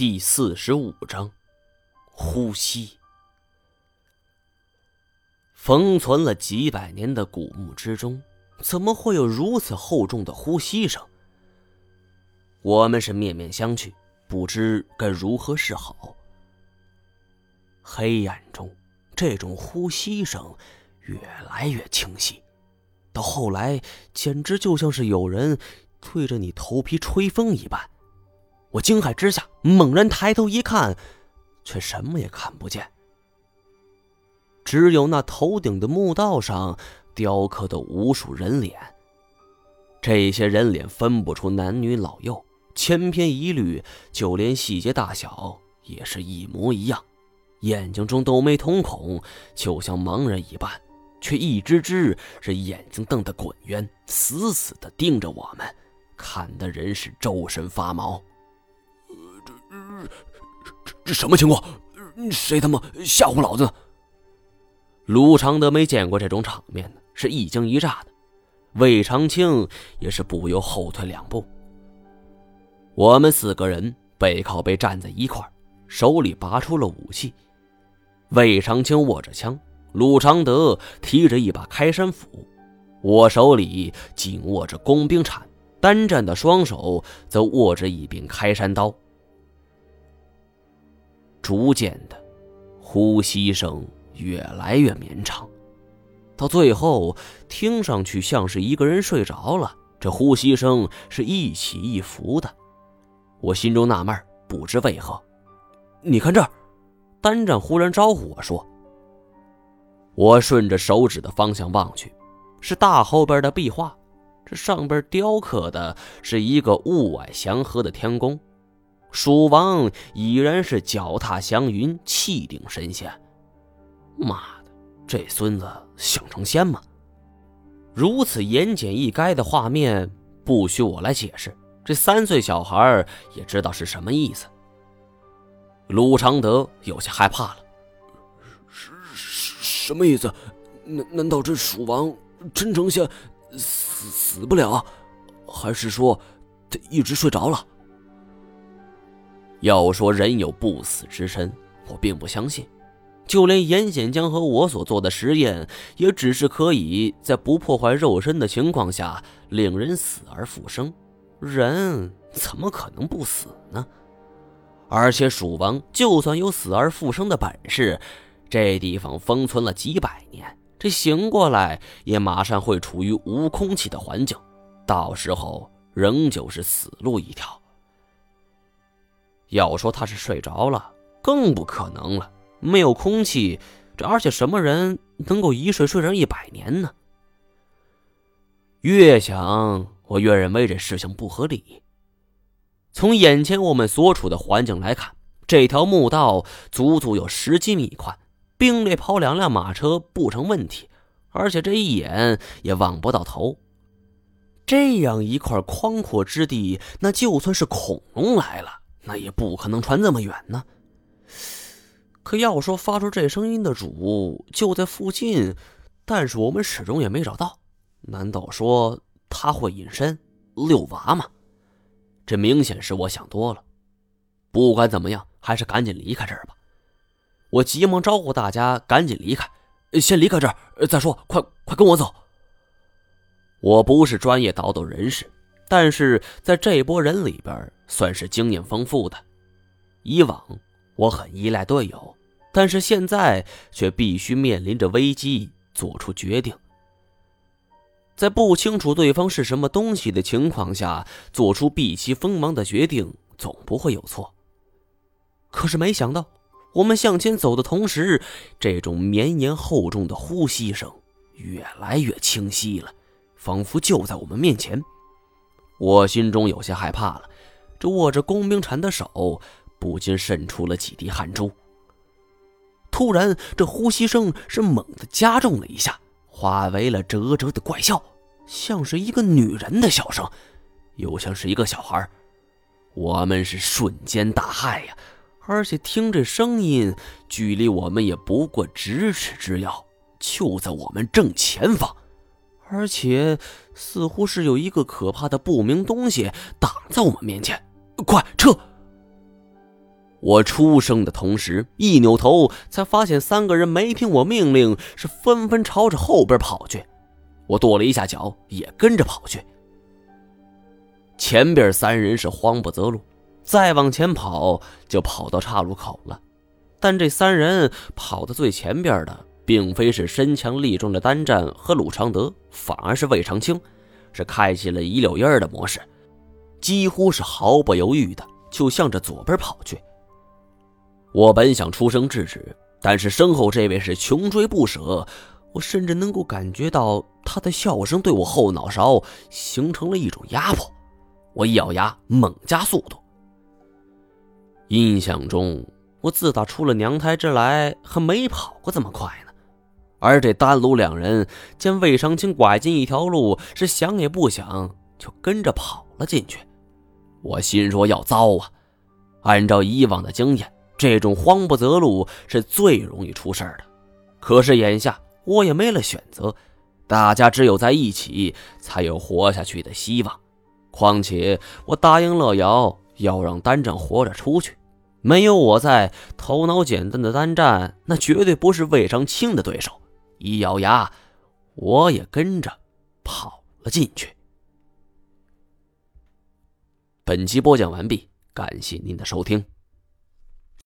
第四十五章，呼吸。封存了几百年的古墓之中，怎么会有如此厚重的呼吸声？我们是面面相觑，不知该如何是好。黑暗中，这种呼吸声越来越清晰，到后来，简直就像是有人对着你头皮吹风一般。我惊骇之下，猛然抬头一看，却什么也看不见，只有那头顶的墓道上雕刻的无数人脸。这些人脸分不出男女老幼，千篇一律，就连细节大小也是一模一样。眼睛中都没瞳孔，就像盲人一般，却一只只是眼睛瞪得滚圆，死死的盯着我们，看得人是周身发毛。这这什么情况？谁他妈吓唬老子？卢长德没见过这种场面呢，是一惊一乍的。魏长青也是不由后退两步。我们四个人背靠背站在一块手里拔出了武器。魏长青握着枪，鲁常德提着一把开山斧，我手里紧握着工兵铲，单战的双手则握着一柄开山刀。逐渐的，呼吸声越来越绵长，到最后听上去像是一个人睡着了。这呼吸声是一起一伏的，我心中纳闷，不知为何。你看这儿，单战忽然招呼我说：“我顺着手指的方向望去，是大后边的壁画，这上边雕刻的是一个雾霭祥和的天宫。”蜀王已然是脚踏祥云，气定神闲。妈的，这孙子想成仙吗？如此言简意赅的画面，不需我来解释，这三岁小孩也知道是什么意思。鲁常德有些害怕了，什什么意思？难难道这蜀王真成仙，死死不了？还是说他一直睡着了？要说人有不死之身，我并不相信。就连严显江和我所做的实验，也只是可以在不破坏肉身的情况下令人死而复生。人怎么可能不死呢？而且蜀王就算有死而复生的本事，这地方封存了几百年，这醒过来也马上会处于无空气的环境，到时候仍旧是死路一条。要说他是睡着了，更不可能了。没有空气，这而且什么人能够一睡睡上一百年呢？越想，我越认为这事情不合理。从眼前我们所处的环境来看，这条墓道足足有十几米宽，并列跑两辆马车不成问题，而且这一眼也望不到头。这样一块宽阔之地，那就算是恐龙来了。那也不可能传这么远呢。可要说发出这声音的主就在附近，但是我们始终也没找到。难道说他会隐身遛娃吗？这明显是我想多了。不管怎么样，还是赶紧离开这儿吧。我急忙招呼大家赶紧离开，先离开这儿再说。快快跟我走。我不是专业倒斗人士。但是在这波人里边，算是经验丰富的。以往我很依赖队友，但是现在却必须面临着危机做出决定。在不清楚对方是什么东西的情况下，做出避其锋芒的决定，总不会有错。可是没想到，我们向前走的同时，这种绵延厚重的呼吸声越来越清晰了，仿佛就在我们面前。我心中有些害怕了，这握着工兵铲的手不禁渗出了几滴汗珠。突然，这呼吸声是猛地加重了一下，化为了啧啧的怪笑，像是一个女人的笑声，又像是一个小孩。我们是瞬间大骇呀！而且听这声音，距离我们也不过咫尺之遥，就在我们正前方。而且，似乎是有一个可怕的不明东西挡在我们面前。快撤！我出声的同时，一扭头才发现三个人没听我命令，是纷纷朝着后边跑去。我跺了一下脚，也跟着跑去。前边三人是慌不择路，再往前跑就跑到岔路口了。但这三人跑到最前边的，并非是身强力壮的单战和鲁常德，反而是魏长青，是开启了一溜烟的模式，几乎是毫不犹豫的就向着左边跑去。我本想出声制止，但是身后这位是穷追不舍，我甚至能够感觉到他的笑声对我后脑勺形成了一种压迫。我一咬牙，猛加速度。印象中，我自打出了娘胎之来，还没跑过这么快呢。而这丹炉两人见魏长青拐进一条路，是想也不想就跟着跑了进去。我心说要糟啊！按照以往的经验。这种慌不择路是最容易出事的，可是眼下我也没了选择，大家只有在一起才有活下去的希望。况且我答应乐瑶要让单战活着出去，没有我在，头脑简单的单战那绝对不是魏长青的对手。一咬牙，我也跟着跑了进去。本集播讲完毕，感谢您的收听。